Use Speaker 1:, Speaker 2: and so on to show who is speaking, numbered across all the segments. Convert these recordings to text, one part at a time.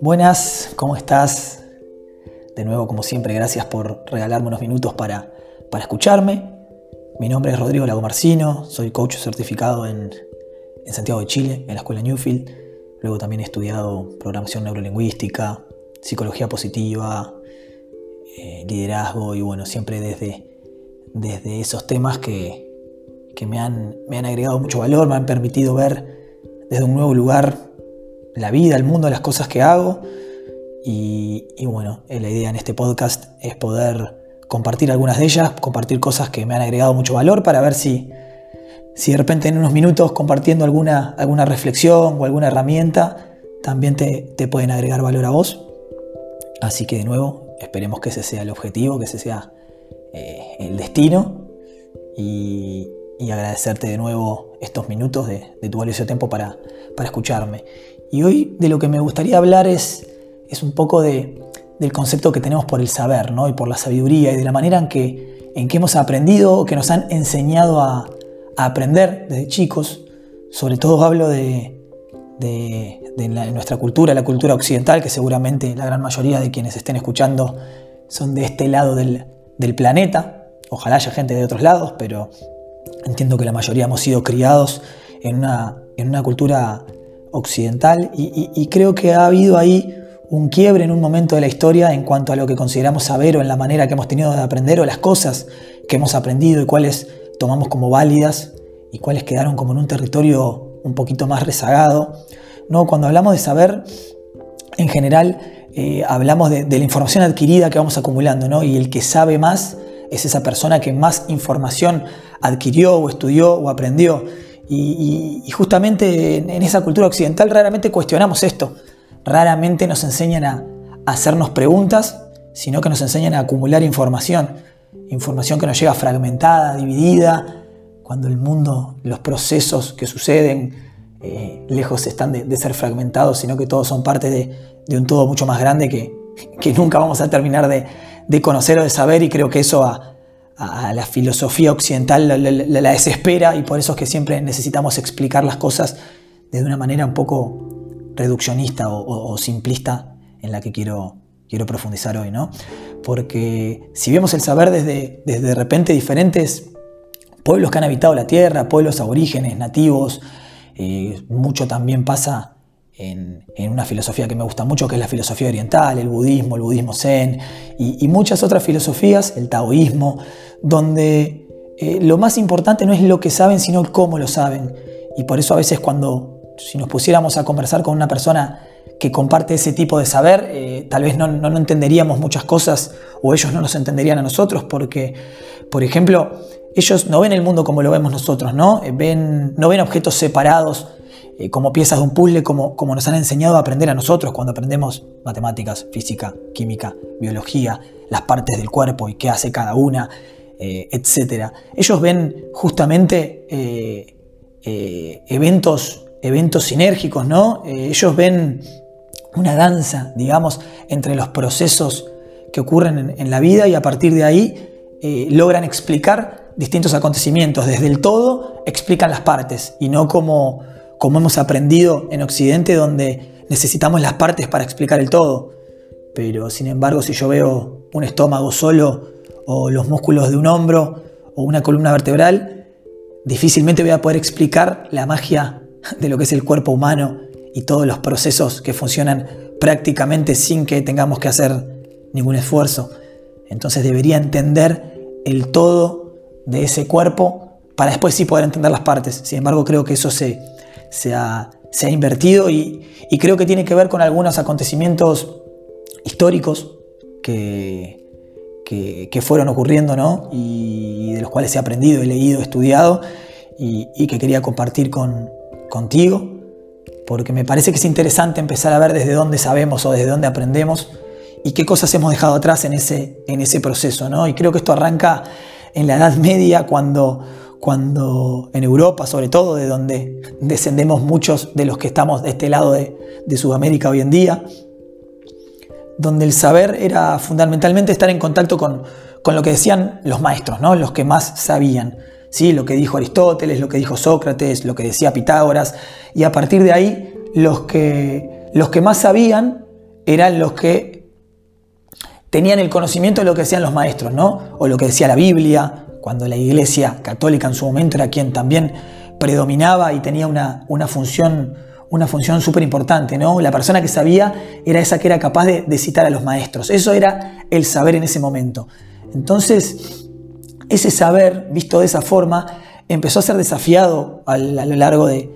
Speaker 1: Buenas, ¿cómo estás? De nuevo, como siempre, gracias por regalarme unos minutos para, para escucharme. Mi nombre es Rodrigo Lagomarcino, soy coach certificado en, en Santiago de Chile, en la escuela Newfield. Luego también he estudiado programación neurolingüística, psicología positiva, eh, liderazgo y bueno, siempre desde, desde esos temas que, me, han, me han agregado mucho valor, me han permitido ver desde un nuevo lugar la vida, el mundo, las cosas que hago. Y, y, bueno, la idea en este podcast es poder compartir algunas de ellas, compartir cosas que me han agregado mucho valor para ver si, si de repente en unos minutos compartiendo alguna, alguna reflexión o alguna herramienta también te, te pueden agregar valor a vos. Así que de nuevo, esperemos que ese sea el objetivo, que ese sea eh, el destino y, agradecerte de nuevo estos minutos de, tu valioso tiempo para, para, escucharme. Y hoy de lo que me gustaría hablar es, es un poco de, del concepto que tenemos por el saber ¿no? y por la sabiduría y de la manera en que, en que hemos aprendido, que nos han enseñado a, aprender desde chicos. Sobre todo hablo de, de, nuestra cultura, la cultura occidental, que seguramente la gran mayoría de quienes estén escuchando son de este lado del, planeta. Ojalá haya gente de otros lados, pero entiendo que la mayoría hemos sido criados en una, en una cultura occidental y, creo que ha habido ahí un quiebre en un momento de la historia en cuanto a lo que consideramos saber o en la manera que hemos tenido de aprender o las cosas que hemos aprendido y cuáles tomamos como válidas y cuáles quedaron como en un territorio un poquito más rezagado. ¿no? Cuando hablamos de saber, en general eh, hablamos de, la información adquirida que vamos acumulando, ¿no? y el que sabe más es esa persona que más información adquirió o estudió o aprendió. Y, justamente en, esa cultura occidental raramente cuestionamos esto, raramente nos enseñan a, a hacernos preguntas, sino que nos enseñan a acumular información, información que nos llega fragmentada, dividida, cuando el mundo, los procesos que suceden, eh, lejos están de, ser fragmentados, sino que todos son parte de, un todo mucho más grande que, nunca vamos a terminar de, conocer o de saber y creo que eso a, la filosofía occidental la, desespera y por eso es que siempre necesitamos explicar las cosas de una manera un poco reduccionista o, simplista en la que quiero, quiero profundizar hoy, ¿no? Porque si vemos el saber desde, desde de repente diferentes pueblos que han habitado la tierra, pueblos aborígenes, nativos. Mucho también pasa en, una filosofía que me gusta mucho, que es la filosofía oriental, el budismo, el budismo zen y, muchas otras filosofías, el taoísmo, donde eh, lo más importante no es lo que saben, sino cómo lo saben. Y por eso a veces cuando, si nos pusiéramos a conversar con una persona que comparte ese tipo de saber, eh, tal vez no, no, entenderíamos muchas cosas o ellos no nos entenderían a nosotros, porque, por ejemplo, ellos no ven el mundo como lo vemos nosotros, ¿no? Eh, ven, no ven objetos separados eh, como piezas de un puzzle, como, como nos han enseñado a aprender a nosotros cuando aprendemos matemáticas, física, química, biología, las partes del cuerpo y qué hace cada una, etc. Ellos ven justamente eventos, eventos sinérgicos, ¿no? ellos ven una danza, digamos, entre los procesos que ocurren en, la vida y a partir de ahí logran explicar distintos acontecimientos. Desde el todo explican las partes y no como, como hemos aprendido en Occidente donde necesitamos las partes para explicar el todo. Pero sin embargo, si yo veo un estómago solo o los músculos de un hombro o una columna vertebral, difícilmente voy a poder explicar la magia de lo que es el cuerpo humano y todos los procesos que funcionan prácticamente sin que tengamos que hacer ningún esfuerzo. Entonces debería entender el todo de ese cuerpo para después sí poder entender las partes. Sin embargo, creo que eso se, se, ha, invertido y, creo que tiene que ver con algunos acontecimientos históricos que, que, fueron ocurriendo ¿no? y de los cuales he aprendido, he leído, he estudiado y, que quería compartir con, contigo, porque me parece que es interesante empezar a ver desde dónde sabemos o desde dónde aprendemos y qué cosas hemos dejado atrás en ese, en ese proceso. ¿no? Y creo que esto arranca en la Edad Media, cuando, cuando en Europa, sobre todo, de donde descendemos muchos de los que estamos de este lado de, Sudamérica hoy en día, donde el saber era fundamentalmente estar en contacto con, con lo que decían los maestros, ¿no? los que más sabían. ¿Sí? Lo que dijo Aristóteles, lo que dijo Sócrates, lo que decía Pitágoras. Y a partir de ahí, los que, los que más sabían eran los que tenían el conocimiento de lo que decían los maestros, ¿no? O lo que decía la Biblia, cuando la Iglesia católica en su momento era quien también predominaba y tenía una, una función una función súper importante, ¿no? La persona que sabía era esa que era capaz de, citar a los maestros. Eso era el saber en ese momento. Entonces, ese saber, visto de esa forma, empezó a ser desafiado a, lo largo de,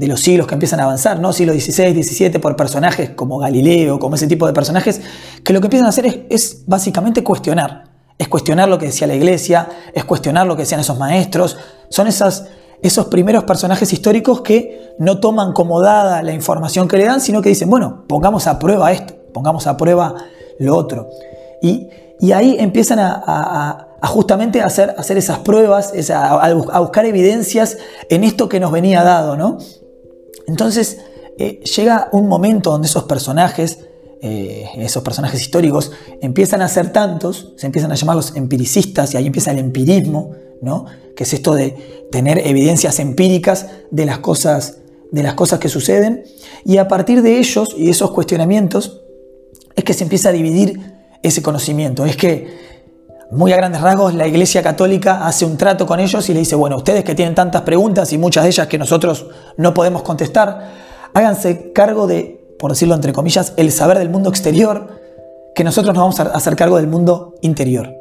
Speaker 1: los siglos que empiezan a avanzar, ¿no? Siglo XVI, XVII, por personajes como Galileo, como ese tipo de personajes, que lo que empiezan a hacer es, es básicamente cuestionar. Es cuestionar lo que decía la iglesia, es cuestionar lo que decían esos maestros. Son esas esos primeros personajes históricos que no toman como dada la información que le dan, sino que dicen, bueno, pongamos a prueba esto, pongamos a prueba lo otro. Y, ahí empiezan a hacer, hacer, esas pruebas, a, buscar evidencias en esto que nos venía dado, ¿no? Entonces eh, llega un momento donde esos personajes, eh, esos personajes históricos, empiezan a ser tantos, se empiezan a llamar los empiricistas y ahí empieza el empirismo, ¿no? que es esto de tener evidencias empíricas de las cosas, de las cosas que suceden, y a partir de ellos y esos cuestionamientos es que se empieza a dividir ese conocimiento. Es que, muy a grandes rasgos, la Iglesia Católica hace un trato con ellos y le dice, bueno, ustedes que tienen tantas preguntas y muchas de ellas que nosotros no podemos contestar, háganse cargo de, por decirlo entre comillas, el saber del mundo exterior, que nosotros nos vamos a hacer cargo del mundo interior.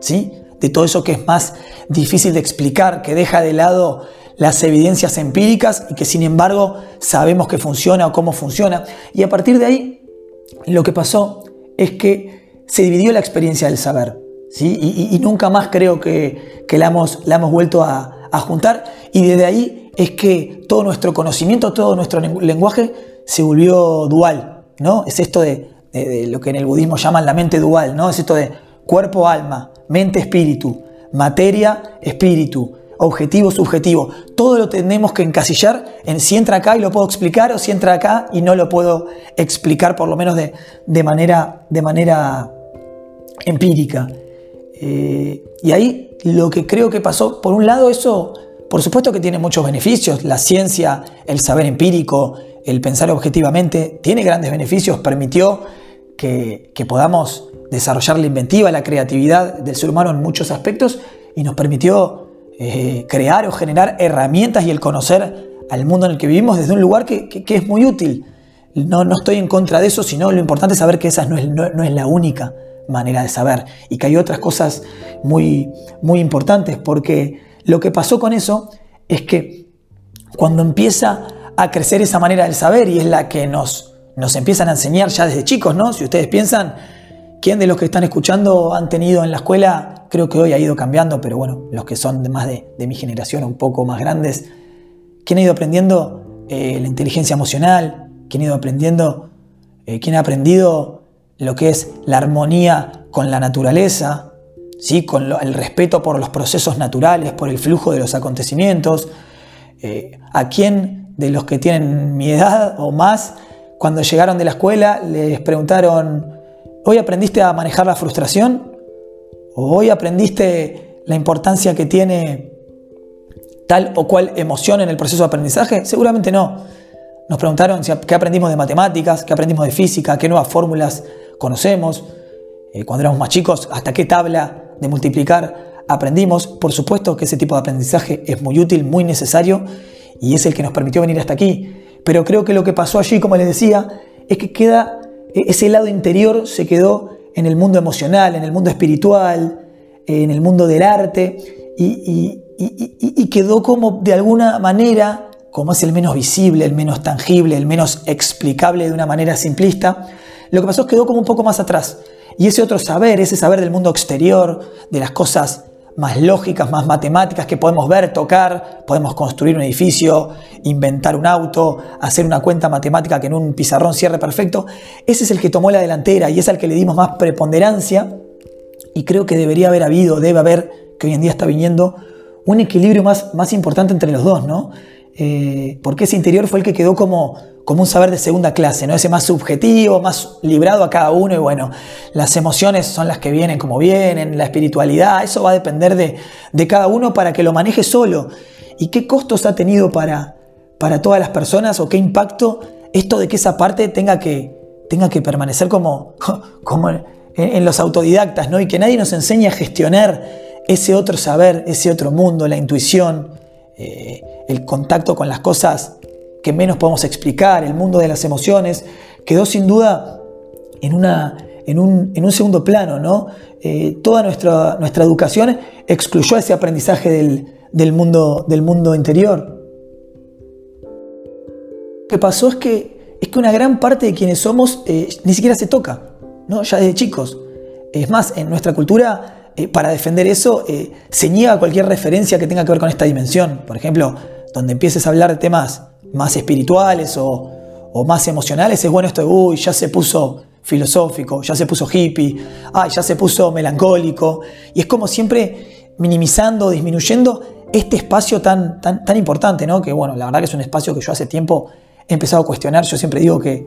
Speaker 1: ¿Sí? de todo eso que es más difícil de explicar, que deja de lado las evidencias empíricas y que sin embargo sabemos que funciona o cómo funciona. Y a partir de ahí, lo que pasó es que se dividió la experiencia del saber. Y, nunca más creo que, la, hemos, la hemos vuelto a, juntar. Y desde ahí es que todo nuestro conocimiento, todo nuestro lenguaje se volvió dual. ¿no? Es esto de, de lo que en el budismo llaman la mente dual. ¿no? Es esto de cuerpo-alma, mente-espíritu, materia-espíritu, objetivo-subjetivo. Todo lo tenemos que encasillar en si entra acá y lo puedo explicar o si entra acá y no lo puedo explicar por lo menos de, de manera, de manera empírica. Eh, y ahí lo que creo que pasó, por un lado eso, por supuesto que tiene muchos beneficios, la ciencia, el saber empírico, el pensar objetivamente, tiene grandes beneficios, permitió que, podamos desarrollar la inventiva, la creatividad del ser humano en muchos aspectos y nos permitió eh, crear o generar herramientas y el conocer al mundo en el que vivimos desde un lugar que, es muy útil. No, estoy en contra de eso, sino lo importante es saber que esa no es, no, es la única manera de saber y que hay otras cosas muy, muy importantes, porque lo que pasó con eso es que cuando empieza a crecer esa manera del saber y es la que nos, nos empiezan a enseñar ya desde chicos, ¿no? Si ustedes piensan, ¿Quién de los que están escuchando han tenido en la escuela? Creo que hoy ha ido cambiando, pero bueno, los que son de más de, mi generación, un poco más grandes, ¿quién ha ido aprendiendo eh, la inteligencia emocional? ¿Quién ha ido aprendiendo? Eh, ¿Quién ha aprendido lo que es la armonía con la naturaleza? ¿sí? Con el respeto por los procesos naturales, por el flujo de los acontecimientos. Eh, ¿A quién de los que tienen mi edad o más, cuando llegaron de la escuela, les preguntaron, ¿Hoy aprendiste a manejar la frustración? ¿O hoy aprendiste la importancia que tiene tal o cual emoción en el proceso de aprendizaje? Seguramente no. Nos preguntaron qué aprendimos de matemáticas, qué aprendimos de física, qué nuevas fórmulas conocemos. Eh, cuando éramos más chicos, hasta qué tabla de multiplicar aprendimos. Por supuesto que ese tipo de aprendizaje es muy útil, muy necesario y es el que nos permitió venir hasta aquí. Pero creo que lo que pasó allí, como les decía, es que queda e-, ese lado interior se quedó en el mundo emocional, en el mundo espiritual, en el mundo del arte, y, quedó como de alguna manera, como es el menos visible, el menos tangible, el menos explicable de una manera simplista, lo que pasó es que quedó como un poco más atrás. Y ese otro saber, ese saber del mundo exterior, de las cosas más lógicas, más matemáticas que podemos ver, tocar, podemos construir un edificio, inventar un auto, hacer una cuenta matemática que en un pizarrón cierre perfecto. Ese es el que tomó la delantera y es al que le dimos más preponderancia y creo que debería haber habido, debe haber, que hoy en día está viniendo, un equilibrio más, más importante entre los dos, ¿no? Eh, porque ese interior fue el que quedó como, como un saber de segunda clase, ¿no? Ese más subjetivo, más librado a cada uno y bueno, las emociones son las que vienen como vienen, la espiritualidad, eso va a depender de, de cada uno para que lo maneje solo. ¿Y qué costos ha tenido para, para todas las personas o qué impacto esto de que esa parte tenga que, tenga que permanecer como, como en, los autodidactas, ¿no? Y que nadie nos enseñe a gestionar ese otro saber, ese otro mundo, la intuición, eh, el contacto con las cosas que menos podemos explicar, el mundo de las emociones, quedó sin duda en, una, en, un, en un segundo plano, ¿no? Eh, toda nuestra, nuestra educación excluyó ese aprendizaje del, mundo, del mundo interior. Lo que pasó es que, es que una gran parte de quienes somos eh, ni siquiera se toca, ¿no? ya desde chicos. Es más, en nuestra cultura, eh, para defender eso, se niega cualquier referencia que tenga que ver con esta dimensión. Por ejemplo, donde empieces a hablar de temas más espirituales o, más emocionales, es bueno esto de, uy, ya se puso filosófico, ya se puso hippie, ay, ya se puso melancólico. Y es como siempre minimizando, disminuyendo este espacio tan, tan, tan importante, ¿no? Que bueno, la verdad que es un espacio que yo hace tiempo he empezado a cuestionar. Yo siempre digo que,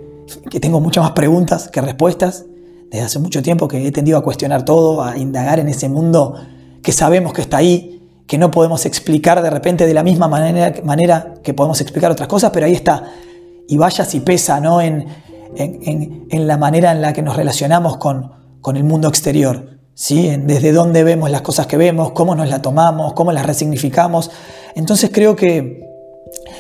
Speaker 1: que tengo muchas más preguntas que respuestas. Desde hace mucho tiempo que he tendido a cuestionar todo, a indagar en ese mundo que sabemos que está ahí, que no podemos explicar de repente de la misma manera, que podemos explicar otras cosas, pero ahí está. Y vaya si pesa ¿no? en, la manera en la que nos relacionamos con, el mundo exterior. Desde dónde vemos las cosas que vemos, cómo nos las tomamos, cómo las resignificamos. Entonces creo que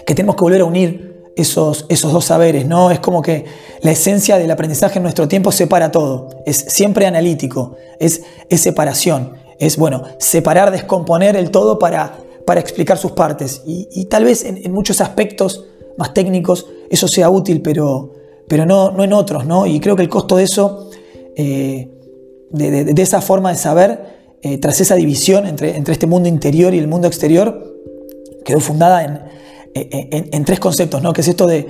Speaker 1: tenemos que volver a unir esos, esos dos saberes, ¿no? Es como que la esencia del aprendizaje en nuestro tiempo separa todo, es siempre analítico, es, es separación es, bueno, separar, descomponer el todo para, para explicar sus partes. Y, tal vez en, muchos aspectos más técnicos eso sea útil, pero, pero no, no en otros, ¿no? Y creo que el costo de eso, eh, de, esa forma de saber, eh, tras esa división entre, entre este mundo interior y el mundo exterior, quedó fundada en, en, tres conceptos, ¿no? que es esto de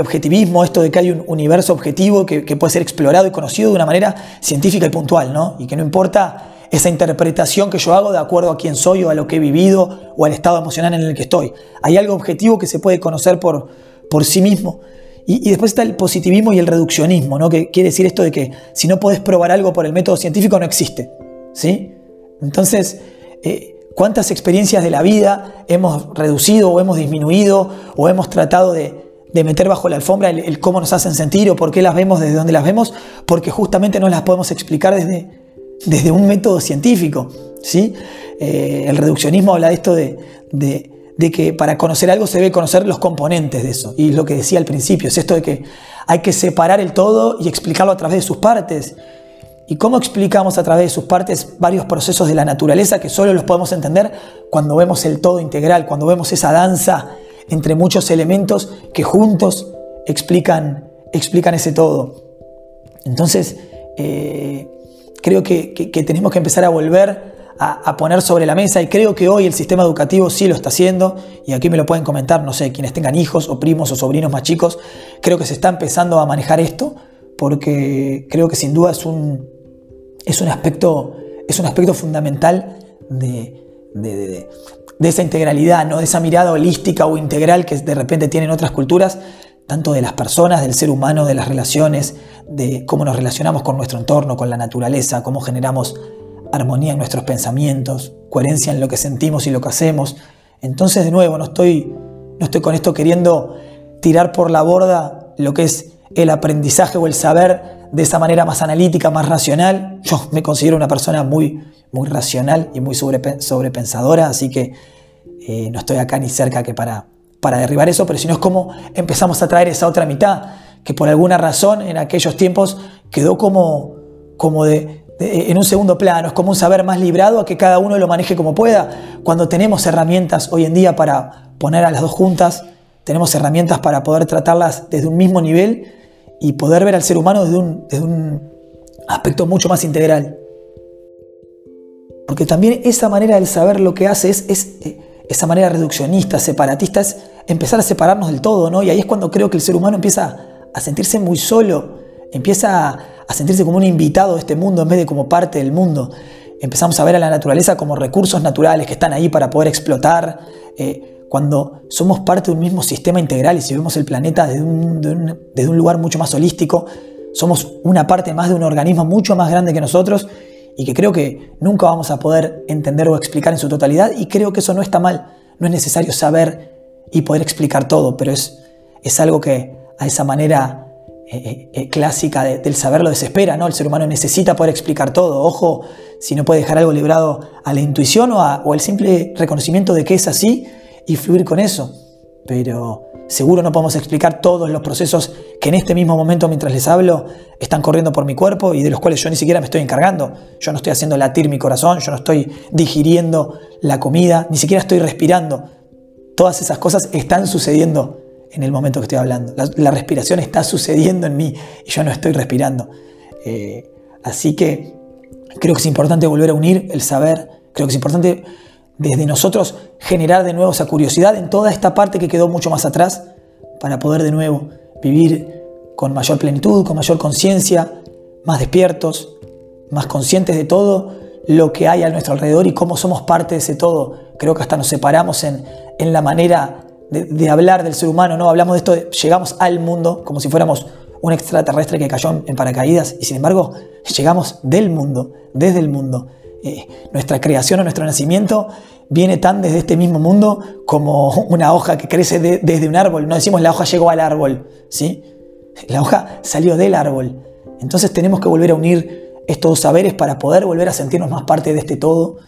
Speaker 1: objetivismo, esto de que hay un universo objetivo que, puede ser explorado y conocido de una manera científica y puntual, ¿no? y que no importa esa interpretación que yo hago de acuerdo a quién soy o a lo que he vivido o al estado emocional en el que estoy. Hay algo objetivo que se puede conocer por, por sí mismo. Y, después está el positivismo y el reduccionismo, ¿no? que quiere decir esto de que si no puedes probar algo por el método científico no existe. ¿sí? Entonces, eh, ¿cuántas experiencias de la vida hemos reducido o hemos disminuido o hemos tratado de, meter bajo la alfombra el, cómo nos hacen sentir o por qué las vemos desde donde las vemos? Porque justamente no las podemos explicar desde, desde un método científico. ¿sí? Eh, el reduccionismo habla de esto de, que para conocer algo se debe conocer los componentes de eso. Y lo que decía al principio, es esto de que hay que separar el todo y explicarlo a través de sus partes. ¿Y cómo explicamos a través de sus partes varios procesos de la naturaleza que solo los podemos entender cuando vemos el todo integral, cuando vemos esa danza entre muchos elementos que juntos explican, explican ese todo? Entonces, eh, creo que, tenemos que empezar a volver a, poner sobre la mesa y creo que hoy el sistema educativo sí lo está haciendo y aquí me lo pueden comentar, no sé, quienes tengan hijos o primos o sobrinos más chicos, creo que se está empezando a manejar esto porque creo que sin duda es un, es un, aspecto, es un aspecto fundamental de, de, de esa integralidad, ¿no? de esa mirada holística o integral que de repente tienen otras culturas tanto de las personas, del ser humano, de las relaciones, de cómo nos relacionamos con nuestro entorno, con la naturaleza, cómo generamos armonía en nuestros pensamientos, coherencia en lo que sentimos y lo que hacemos. Entonces, de nuevo, no estoy, no estoy con esto queriendo tirar por la borda lo que es el aprendizaje o el saber de esa manera más analítica, más racional. Yo me considero una persona muy, muy racional y muy sobrepensadora, así que eh, no estoy acá ni cerca que para para derribar eso, pero si no es como empezamos a traer esa otra mitad, que por alguna razón en aquellos tiempos quedó como, como de, en un segundo plano, es como un saber más librado a que cada uno lo maneje como pueda. Cuando tenemos herramientas hoy en día para poner a las dos juntas, tenemos herramientas para poder tratarlas desde un mismo nivel y poder ver al ser humano desde un, desde un aspecto mucho más integral. Porque también esa manera del saber lo que hace es, eh, esa manera reduccionista, separatista, es empezar a separarnos del todo, ¿no? Y ahí es cuando creo que el ser humano empieza a sentirse muy solo, empieza a sentirse como un invitado de este mundo en vez de como parte del mundo. Empezamos a ver a la naturaleza como recursos naturales que están ahí para poder explotar, eh, cuando somos parte de un mismo sistema integral y si vemos el planeta desde un, lugar mucho más holístico, somos una parte más de un organismo mucho más grande que nosotros y que creo que nunca vamos a poder entender o explicar en su totalidad y creo que eso no está mal. No es necesario saber y poder explicar todo, pero es, es algo que a esa manera eh, eh, eh, clásica del saber lo desespera, ¿no? El ser humano necesita poder explicar todo. Ojo, si no puede dejar algo librado a la intuición o, o al simple reconocimiento de que es así y fluir con eso. Pero seguro no podemos explicar todos los procesos que en este mismo momento mientras les hablo están corriendo por mi cuerpo y de los cuales yo ni siquiera me estoy encargando. Yo no estoy haciendo latir mi corazón, yo no estoy digiriendo la comida, ni siquiera estoy respirando. Todas esas cosas están sucediendo en el momento que estoy hablando. La, respiración está sucediendo en mí y yo no estoy respirando. Eh, así que creo que es importante volver a unir el saber, creo que es importante desde nosotros generar de nuevo esa curiosidad en toda esta parte que quedó mucho más atrás para poder de nuevo vivir con mayor plenitud, con mayor conciencia, más despiertos, más conscientes de todo lo que hay a nuestro alrededor y cómo somos parte de ese todo. Creo que hasta nos separamos en, en la manera de, hablar del ser humano, ¿no? Hablamos de esto, llegamos al mundo como si fuéramos un extraterrestre que cayó en paracaídas y sin embargo llegamos del mundo, desde el mundo. Eh, nuestra creación o nuestro nacimiento viene tan desde este mismo mundo como una hoja que crece desde un árbol. No decimos la hoja llegó al árbol, ¿sí? La hoja salió del árbol. Entonces tenemos que volver a unir estos dos saberes para poder volver a sentirnos más parte de este todo.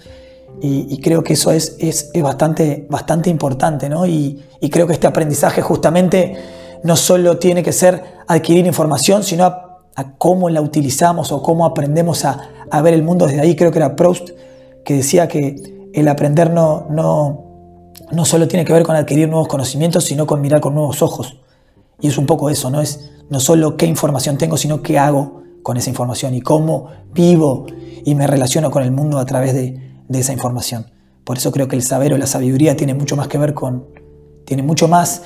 Speaker 1: Y, creo que eso es, es, bastante, bastante importante, ¿no? Y, creo que este aprendizaje justamente no solo tiene que ser adquirir información, sino a cómo la utilizamos o cómo aprendemos a, ver el mundo desde ahí. Creo que era Proust que decía que el aprender no, no, no solo tiene que ver con adquirir nuevos conocimientos, sino con mirar con nuevos ojos. Y es un poco eso, no es no solo qué información tengo, sino qué hago con esa información y cómo vivo y me relaciono con el mundo a través de, de esa información. Por eso creo que el saber o la sabiduría tiene mucho más que ver con, tiene mucho más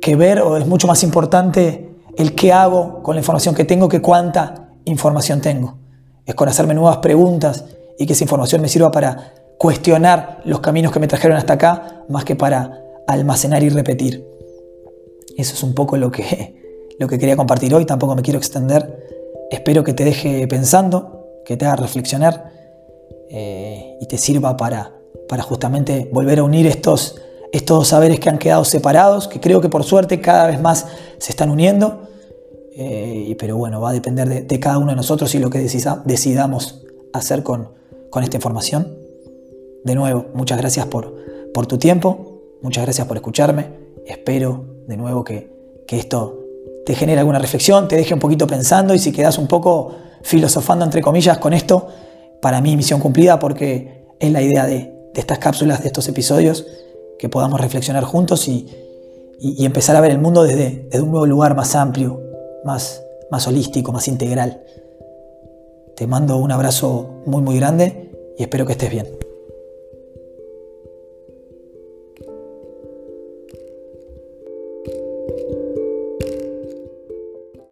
Speaker 1: que ver o es mucho más importante el qué hago con la información que tengo que cuánta información tengo. Es con hacerme nuevas preguntas y que esa información me sirva para cuestionar los caminos que me trajeron hasta acá, más que para almacenar y repetir. Eso es un poco lo que, lo que quería compartir hoy, tampoco me quiero extender. Espero que te deje pensando, que te haga reflexionar eh, y te sirva para, para justamente volver a unir estos, estos saberes que han quedado separados, que creo que por suerte cada vez más se están uniendo eh, pero bueno, va a depender de, cada uno de nosotros y lo que decidamos hacer con, esta información. De nuevo, muchas gracias por, tu tiempo, muchas gracias por escucharme. Espero de nuevo que, esto te genere alguna reflexión, te deje un poquito pensando y si quedas un poco filosofando entre comillas con esto, para mí misión cumplida porque es la idea de, estas cápsulas, de estos episodios, que podamos reflexionar juntos y, empezar a ver el mundo desde un nuevo lugar más amplio, más, más holístico, más integral. Te mando un abrazo muy muy grande y espero que estés bien.